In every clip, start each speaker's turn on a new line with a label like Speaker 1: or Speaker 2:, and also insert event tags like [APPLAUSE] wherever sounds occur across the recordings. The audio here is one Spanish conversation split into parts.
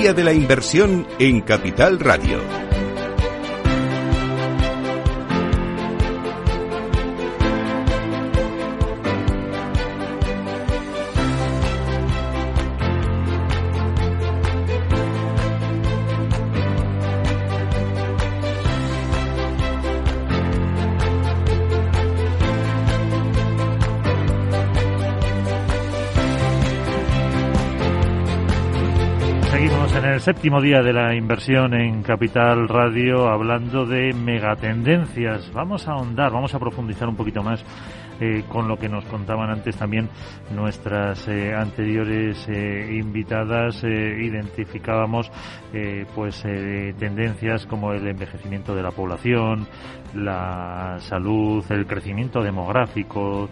Speaker 1: Día de la Inversión en Capital Radio.
Speaker 2: Séptimo día de la inversión en Capital Radio hablando de megatendencias. Vamos a ahondar, vamos a profundizar un poquito más eh, con lo que nos contaban antes también nuestras eh, anteriores eh, invitadas. identificábamos pues tendencias como el envejecimiento de la población, la salud, el crecimiento demográfico,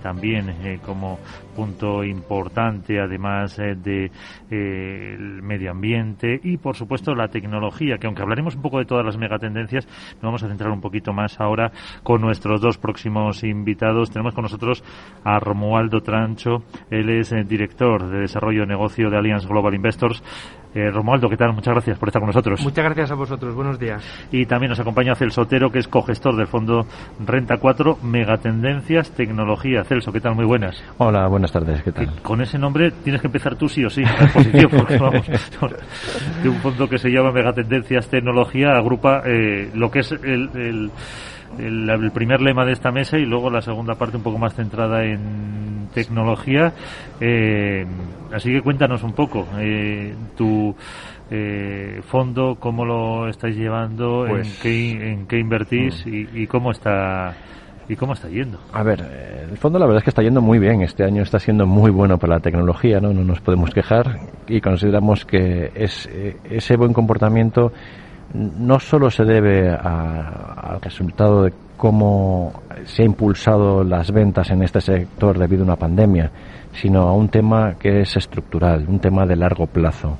Speaker 2: también como punto importante, además de el medio ambiente y, por supuesto, la tecnología, que aunque hablaremos un poco de todas las megatendencias, nos vamos a centrar un poquito más ahora con nuestros dos próximos invitados tenemos con nosotros a Romualdo Trancho, él es el eh, director de desarrollo de negocio de Alliance Global Investors. Eh, Romualdo, ¿qué tal? Muchas gracias por estar con nosotros.
Speaker 3: Muchas gracias a vosotros. Buenos días.
Speaker 2: Y también nos acompaña Celso Otero, que es cogestor del fondo Renta 4, Megatendencias, Tecnología. Celso, ¿qué tal? Muy buenas.
Speaker 4: Hola, buenas tardes. ¿Qué tal?
Speaker 2: con ese nombre tienes que empezar tú sí o sí, la exposición, [LAUGHS] porque vamos, [LAUGHS] de un fondo que se llama Megatendencias, Tecnología, agrupa eh, lo que es el el, primer lema de esta mesa y luego la segunda parte un poco más centrada en tecnología. Eh, así que cuéntanos un poco eh, tu eh, fondo, cómo lo estáis llevando, en, pues, qué, en qué invertís mm. y, cómo está. ¿Y cómo está yendo?
Speaker 4: A ver, el fondo la verdad es que está yendo muy bien. Este año está siendo muy bueno para la tecnología, ¿no? No nos podemos quejar y consideramos que es, ese buen comportamiento no solo se debe al resultado de cómo se ha impulsado las ventas en este sector debido a una pandemia, sino a un tema que es estructural, un tema de largo plazo.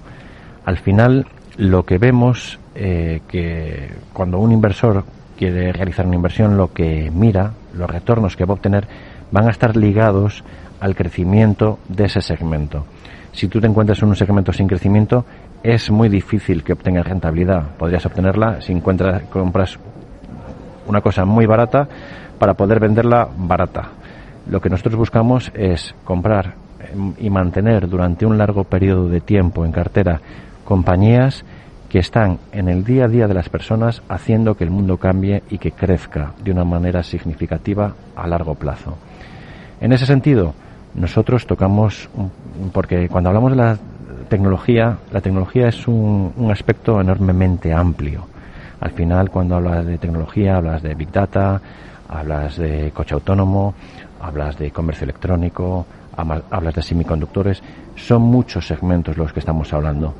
Speaker 4: Al final, lo que vemos eh, que cuando un inversor quiere realizar una inversión, lo que mira, los retornos que va a obtener, van a estar ligados al crecimiento de ese segmento. Si tú te encuentras en un segmento sin crecimiento, es muy difícil que obtengas rentabilidad. Podrías obtenerla si encuentras, compras una cosa muy barata para poder venderla barata. Lo que nosotros buscamos es comprar em, y mantener durante un largo periodo de tiempo en cartera compañías que están en el día a día de las personas haciendo que el mundo cambie y que crezca de una manera significativa a largo plazo. En ese sentido, nosotros tocamos, porque cuando hablamos de la tecnología, la tecnología es un, aspecto enormemente amplio. Al final, cuando hablas de tecnología, hablas de Big Data, hablas de coche autónomo, hablas de comercio electrónico, hablas de semiconductores. Son muchos segmentos los que estamos hablando.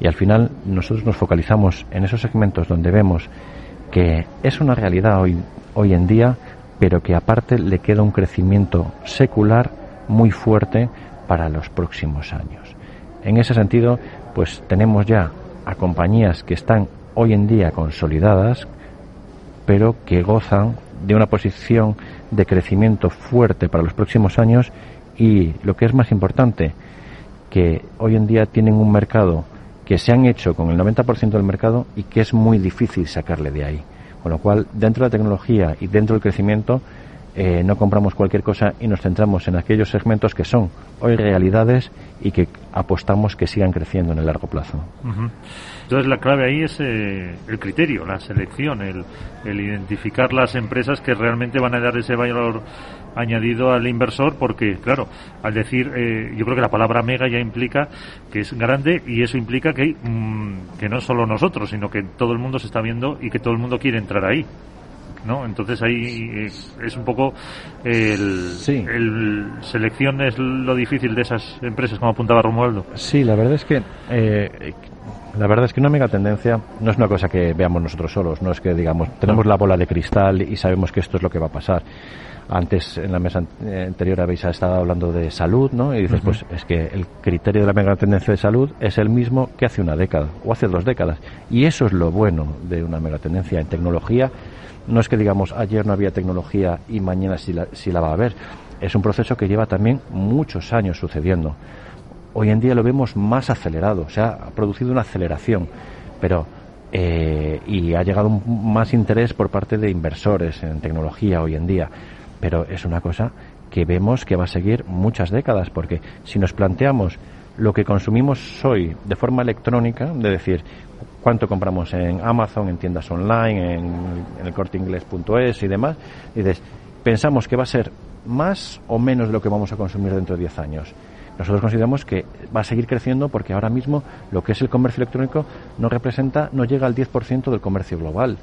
Speaker 4: Y al final, nosotros nos focalizamos en esos segmentos donde vemos que es una realidad hoy, hoy en día, pero que aparte le queda un crecimiento secular muy fuerte para los próximos años. En ese sentido, pues tenemos ya a compañías que están hoy en día consolidadas, pero que gozan de una posición de crecimiento fuerte para los próximos años y lo que es más importante, que hoy en día tienen un mercado que se han hecho con el 90% del mercado y que es muy difícil sacarle de ahí. Con lo cual, dentro de la tecnología y dentro del crecimiento, eh, no compramos cualquier cosa y nos centramos en aquellos segmentos que son hoy realidades y que apostamos que sigan creciendo en el largo plazo.
Speaker 2: Entonces la clave ahí es eh, el criterio, la selección, el, identificar las empresas que realmente van a dar ese valor añadido al inversor porque claro al decir eh, yo creo que la palabra mega ya implica que es grande y eso implica que mm, que no solo nosotros sino que todo el mundo se está viendo y que todo el mundo quiere entrar ahí ¿no? Entonces ahí es, un poco el, el, selección es lo difícil de esas empresas, como apuntaba Romualdo.
Speaker 4: Sí, la verdad es que eh, la verdad es que una mega tendencia no es una cosa que veamos nosotros solos, no es que digamos tenemos la bola de cristal y sabemos que esto es lo que va a pasar. Antes en la mesa anterior habéis estado hablando de salud, ¿no? Y dices, pues es que el criterio de la mega tendencia de salud es el mismo que hace una década o hace dos décadas. Y eso es lo bueno de una mega tendencia en tecnología no es que digamos ayer no había tecnología y mañana sí la, la va a haber. Es un proceso que lleva también muchos años sucediendo. Hoy en día lo vemos más acelerado, se ha producido una aceleración, pero eh, y ha llegado más interés por parte de inversores en tecnología hoy en día, pero es una cosa que vemos que va a seguir muchas décadas, porque si nos planteamos lo que consumimos hoy de forma electrónica, de decir cuánto compramos en Amazon, en tiendas online, en, en el corteinglés.es y demás, dices, pensamos que va a ser más o menos de lo que vamos a consumir dentro de 10 años. Nosotros consideramos que va a seguir creciendo porque ahora mismo lo que es el comercio electrónico no representa, no llega al 10% del comercio global.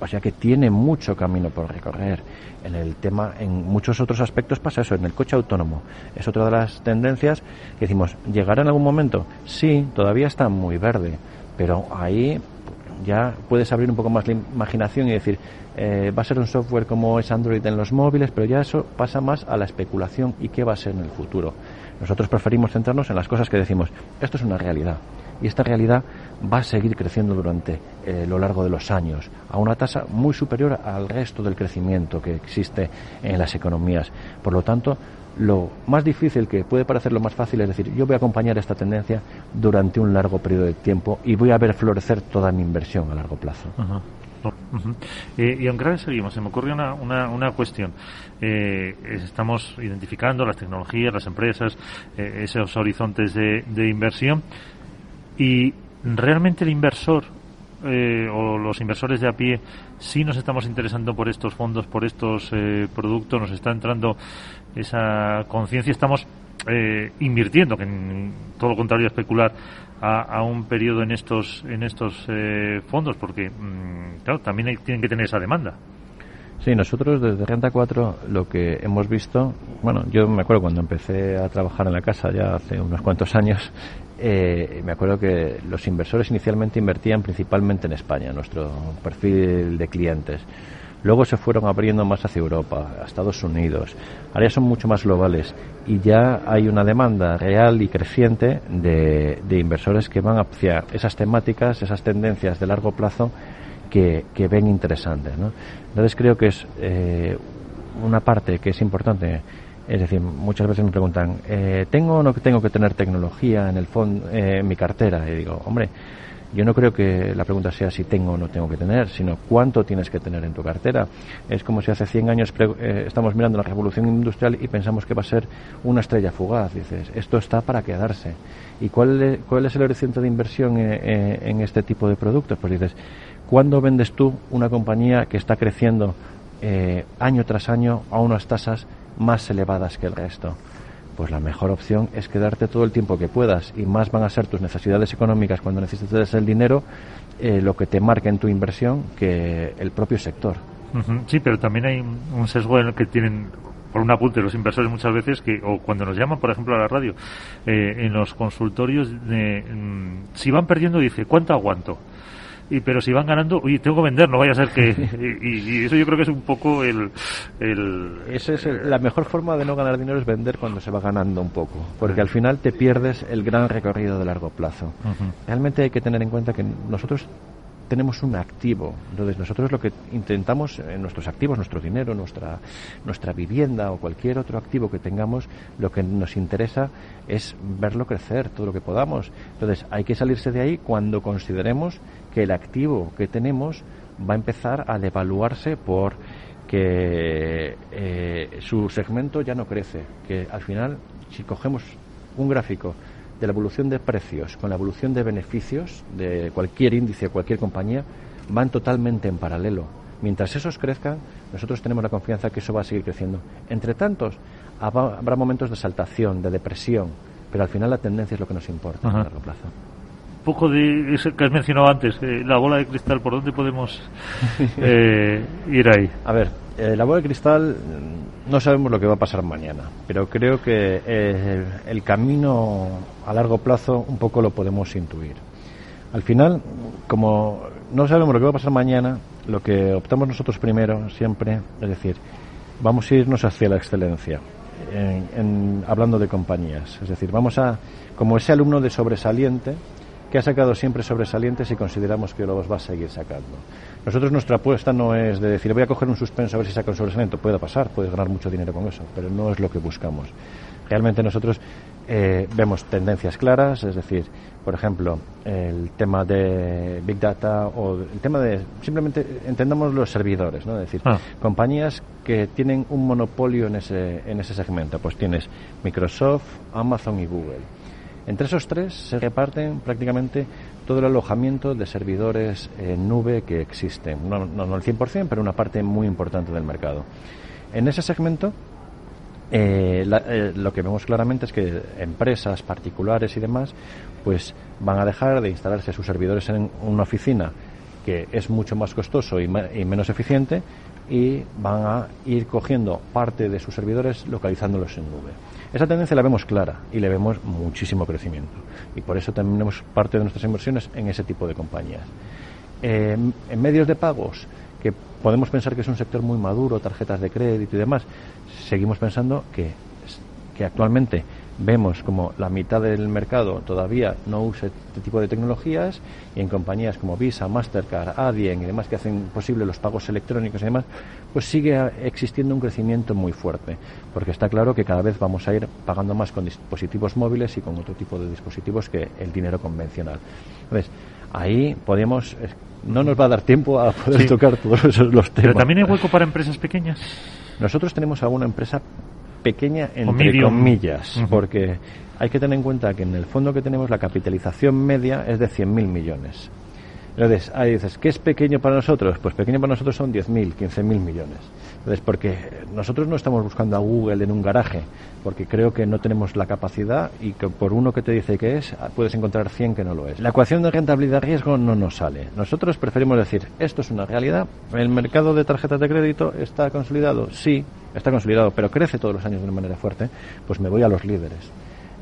Speaker 4: O sea que tiene mucho camino por recorrer. En el tema, en muchos otros aspectos pasa eso. En el coche autónomo es otra de las tendencias que decimos, ¿llegará en algún momento? Sí, todavía está muy verde, pero ahí ya puedes abrir un poco más la imaginación y decir, eh, va a ser un software como es Android en los móviles, pero ya eso pasa más a la especulación y qué va a ser en el futuro. Nosotros preferimos centrarnos en las cosas que decimos, esto es una realidad y esta realidad va a seguir creciendo durante eh, lo largo de los años a una tasa muy superior al resto del crecimiento que existe en las economías. Por lo tanto, lo más difícil que puede parecer lo más fácil es decir, yo voy a acompañar esta tendencia durante un largo periodo de tiempo y voy a ver florecer toda mi inversión a largo plazo.
Speaker 2: Eh, y aunque seguimos, se me ocurre una, una, cuestión. Eh, estamos identificando las tecnologías, las empresas, eh, esos horizontes de, de, inversión. Y realmente el inversor o los inversores de a pie sí nos estamos interesando por estos fondos, por estos productos, nos está entrando esa conciencia, estamos invirtiendo, que en todo lo contrario a especular, a, un periodo en estos en estos eh, fondos porque mm, claro también tienen que tener esa demanda
Speaker 4: Sí, nosotros desde Renta 4 lo que hemos visto, bueno, yo me acuerdo cuando empecé a trabajar en la casa ya hace unos cuantos años, eh, me acuerdo que los inversores inicialmente invertían principalmente en España, nuestro perfil de clientes. Luego se fueron abriendo más hacia Europa, a Estados Unidos. Ahora ya son mucho más globales y ya hay una demanda real y creciente de, inversores que van hacia esas temáticas, esas tendencias de largo plazo que, ven interesantes. Entonces creo que es eh, una parte que es importante. Es decir, muchas veces me preguntan, eh, ¿tengo o no tengo que tener tecnología en el fondo, eh, en mi cartera? Y digo, hombre, yo no creo que la pregunta sea si tengo o no tengo que tener, sino cuánto tienes que tener en tu cartera. Es como si hace 100 años eh, estamos mirando la revolución industrial y pensamos que va a ser una estrella fugaz. Dices, esto está para quedarse. ¿Y cuál, es, cuál es el horizonte de inversión eh, eh, en este tipo de productos? Pues dices, ¿cuándo vendes tú una compañía que está creciendo año tras año a unas tasas más elevadas que el resto? Pues la mejor opción es quedarte todo el tiempo que puedas y más van a ser tus necesidades económicas cuando necesites el dinero eh, lo que te marque en tu inversión que el propio sector.
Speaker 2: Sí, pero también hay un sesgo en el que tienen por un apunte los inversores muchas veces que o cuando nos llaman por ejemplo a la radio eh, en los consultorios de, mm, si van perdiendo dice cuánto aguanto y pero si van ganando, oye, tengo que vender, no vaya a ser que... [LAUGHS] y, eso yo creo que es un poco el... el
Speaker 4: Esa es la mejor forma de no ganar dinero es vender cuando se va ganando un poco, porque al final te pierdes el gran recorrido de largo plazo. Realmente hay que tener en cuenta que nosotros tenemos un activo. Entonces, nosotros lo que intentamos en nuestros activos, nuestro dinero, nuestra, nuestra vivienda o cualquier otro activo que tengamos, lo que nos interesa es verlo crecer todo lo que podamos. Entonces, hay que salirse de ahí cuando consideremos que el activo que tenemos va a empezar a devaluarse por que eh, su segmento ya no crece, que al final, si cogemos un gráfico de la evolución de precios con la evolución de beneficios de cualquier índice, cualquier compañía, van totalmente en paralelo. Mientras esos crezcan, nosotros tenemos la confianza que eso va a seguir creciendo. Entre tantos, habrá momentos de saltación, de depresión, pero al final la tendencia es lo que nos importa a largo plazo
Speaker 2: poco de eso que has mencionado antes, eh, la bola de cristal, ¿por dónde podemos [LAUGHS] eh, ir ahí?
Speaker 4: A ver, eh, la bola de cristal no sabemos lo que va a pasar mañana, pero creo que el camino a largo plazo un poco lo podemos intuir. Al final, como no sabemos lo que va a pasar mañana, lo que optamos nosotros primero siempre es decir, vamos a irnos hacia la excelencia. En, hablando de compañías, es decir, vamos a, como ese alumno de sobresaliente, que ha sacado siempre sobresalientes y consideramos que los va a seguir sacando. Nosotros nuestra apuesta no es de decir voy a coger un suspenso a ver si saca un sobresaliente. Puede pasar, puedes ganar mucho dinero con eso, pero no es lo que buscamos. Realmente nosotros eh, vemos tendencias claras, es decir, por ejemplo, el tema de Big Data o el tema de simplemente entendamos los servidores, ¿no? Es decir,
Speaker 2: Ah.
Speaker 4: compañías que tienen un monopolio en ese, en ese segmento. Pues tienes Microsoft, Amazon y Google. Entre esos tres se reparten prácticamente todo el alojamiento de servidores en nube que existen. No, no, no el 100%, pero una parte muy importante del mercado. En ese segmento, eh, la- eh, lo que vemos claramente es que empresas particulares y demás pues van a dejar de instalarse sus servidores en una oficina que es mucho más costoso y, ma- y menos eficiente y van a ir cogiendo parte de sus servidores localizándolos en nube. Esa tendencia la vemos clara y le vemos muchísimo crecimiento y por eso tenemos parte de nuestras inversiones en ese tipo de compañías. Eh, en medios de pagos, que podemos pensar que es un sector muy maduro, tarjetas de crédito y demás, seguimos pensando que, que actualmente vemos como la mitad del mercado todavía no usa este tipo de tecnologías y en compañías como Visa, Mastercard, Adyen y demás que hacen posible los pagos electrónicos y demás, pues sigue existiendo un crecimiento muy fuerte, porque está claro que cada vez vamos a ir pagando más con dispositivos móviles y con otro tipo de dispositivos que el dinero convencional. Entonces, ahí podríamos, es- no nos va a dar tiempo a poder
Speaker 2: Sí.
Speaker 4: tocar todos esos los temas.
Speaker 2: Pero también hay hueco para empresas pequeñas.
Speaker 4: Nosotros tenemos alguna empresa pequeña entre
Speaker 2: medium.
Speaker 4: comillas, porque hay que tener en cuenta que en el fondo que tenemos la capitalización media es de 100.000 millones. Entonces, ahí dices, ¿qué es pequeño para nosotros? Pues pequeño para nosotros son 10.000, 15.000 millones. Entonces, porque nosotros no estamos buscando a Google en un garaje, porque creo que no tenemos la capacidad y que por uno que te dice que es, ah, puedes encontrar 100 que no lo es. La ecuación de rentabilidad-riesgo no nos sale. Nosotros preferimos decir, esto es una realidad, el mercado de tarjetas de crédito está consolidado, sí, está consolidado, pero crece todos los años de una manera fuerte, pues me voy a los líderes.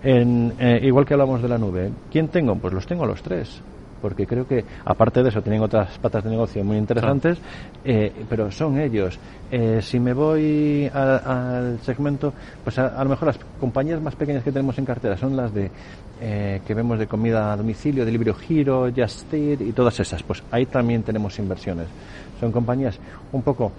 Speaker 4: En, eh, igual que hablamos de la nube, ¿quién tengo? Pues los tengo a los tres. Porque creo que, aparte de eso, tienen otras patas de negocio muy interesantes, eh, pero son ellos. Eh, si me voy al segmento, pues a, a lo mejor las compañías más pequeñas que tenemos en cartera son las de eh, que vemos de comida a domicilio, de Libro Giro, Just Eat y todas esas. Pues ahí también tenemos inversiones. Son compañías un poco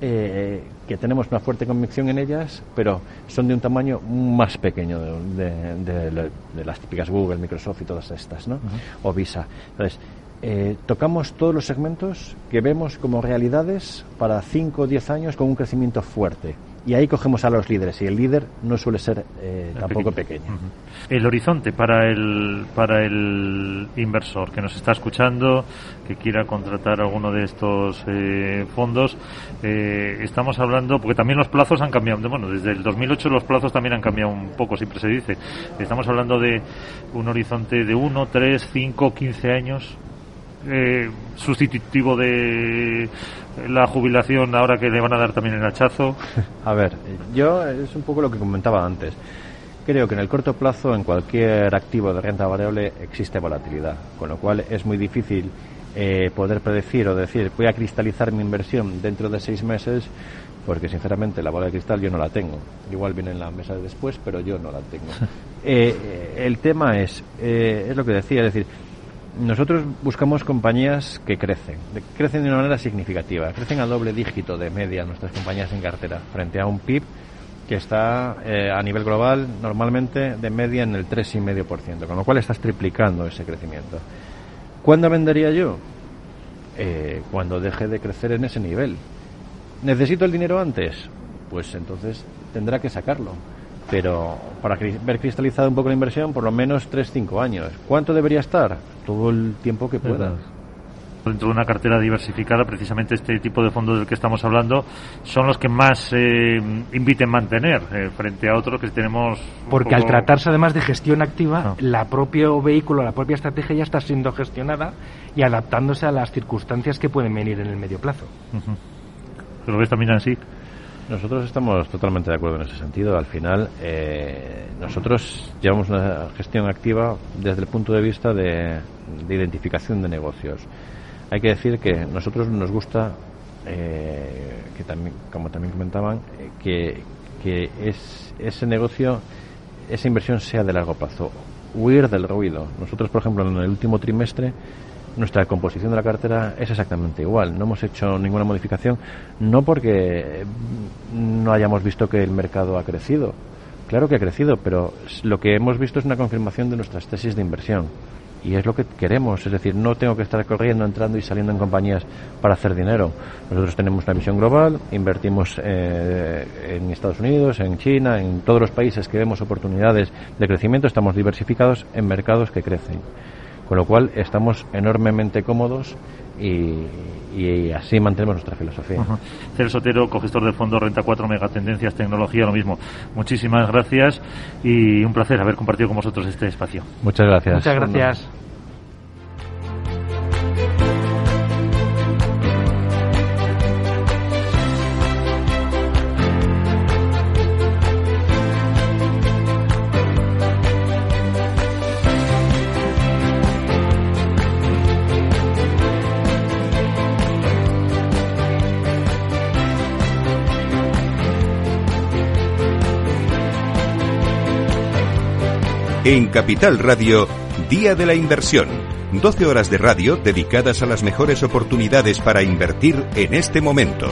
Speaker 4: eh, que tenemos una fuerte convicción en ellas, pero son de un tamaño más pequeño de, de- de la- de las típicas Google, Microsoft y todas estas, ¿no? O Visa. Entonces, eh, tocamos todos los segmentos que vemos como realidades para 5 o 10 años con un crecimiento fuerte. Y ahí cogemos a los líderes, y el líder no suele ser eh, tampoco pequeño.
Speaker 2: Ujú. El horizonte para el para el inversor que nos está escuchando, que quiera contratar alguno de estos eh, fondos, eh, estamos hablando, porque también los plazos han cambiado. Bueno, desde el 2008 los plazos también han cambiado un poco, siempre se dice. Estamos hablando de un horizonte de 1, 3, 5, 15 años. Eh, sustitutivo de la jubilación ahora que le van a dar también el hachazo. [LAUGHS]
Speaker 4: A ver, yo es un poco lo que comentaba antes. Creo que en el corto plazo en cualquier activo de renta variable existe volatilidad, con lo cual es muy difícil eh, poder predecir o decir voy a cristalizar mi inversión dentro de seis meses, porque sinceramente la bola de cristal yo no la tengo. Igual viene en la mesa de después, pero yo no la tengo. [LAUGHS] Eh, eh, el tema es, eh, es lo que decía, es decir, nosotros buscamos compañías que crecen, crecen de una manera significativa, crecen a doble dígito de media nuestras compañías en cartera, frente a un PIB que está eh, a nivel global normalmente de media en el 3,5%, con lo cual estás triplicando ese crecimiento. ¿Cuándo vendería yo? Eh, cuando deje de crecer en ese nivel. ¿Necesito el dinero antes? Pues entonces tendrá que sacarlo. Pero para ver cristalizada un poco la inversión, por lo menos 3-5 años. ¿Cuánto debería estar? Todo el tiempo que pueda.
Speaker 2: Verdad. Dentro de una cartera diversificada, precisamente este tipo de fondos del que estamos hablando son los que más eh, inviten mantener eh, frente a otros que tenemos.
Speaker 3: Porque
Speaker 2: poco-
Speaker 3: al tratarse además de gestión activa,
Speaker 2: Ah.
Speaker 3: la propio vehículo, la propia estrategia ya está siendo gestionada y adaptándose a las circunstancias que pueden venir en el medio plazo.
Speaker 2: Ujú. ¿Lo ves también así?
Speaker 4: Nosotros estamos totalmente de acuerdo en ese sentido. Al final, eh, nosotros llevamos una gestión activa desde el punto de vista de, de identificación de negocios. Hay que decir que nosotros nos gusta, eh, que también, como también comentaban, eh, que, que es, ese negocio, esa inversión sea de largo plazo. Huir del ruido. Nosotros, por ejemplo, en el último trimestre nuestra composición de la cartera es exactamente igual. No hemos hecho ninguna modificación, no porque no hayamos visto que el mercado ha crecido, Claro que ha crecido, pero lo que hemos visto es una confirmación de nuestras tesis de inversión. Y es lo que queremos, es decir, no tengo que estar corriendo, entrando y saliendo en compañías para hacer dinero. Nosotros tenemos una visión global, invertimos eh, en Estados Unidos, en China, en todos los países que vemos oportunidades de crecimiento, estamos diversificados en mercados que crecen. Con lo cual estamos enormemente cómodos y, así mantenemos nuestra filosofía.
Speaker 2: Uh Sotero, cogestor del fondo Renta 4 Megatendencias Tecnología, lo mismo. Muchísimas gracias y un placer haber compartido con vosotros este espacio.
Speaker 4: Muchas gracias.
Speaker 3: Muchas gracias.
Speaker 1: En Capital Radio, Día de la Inversión. 12 horas de radio dedicadas a las mejores oportunidades para invertir en este momento.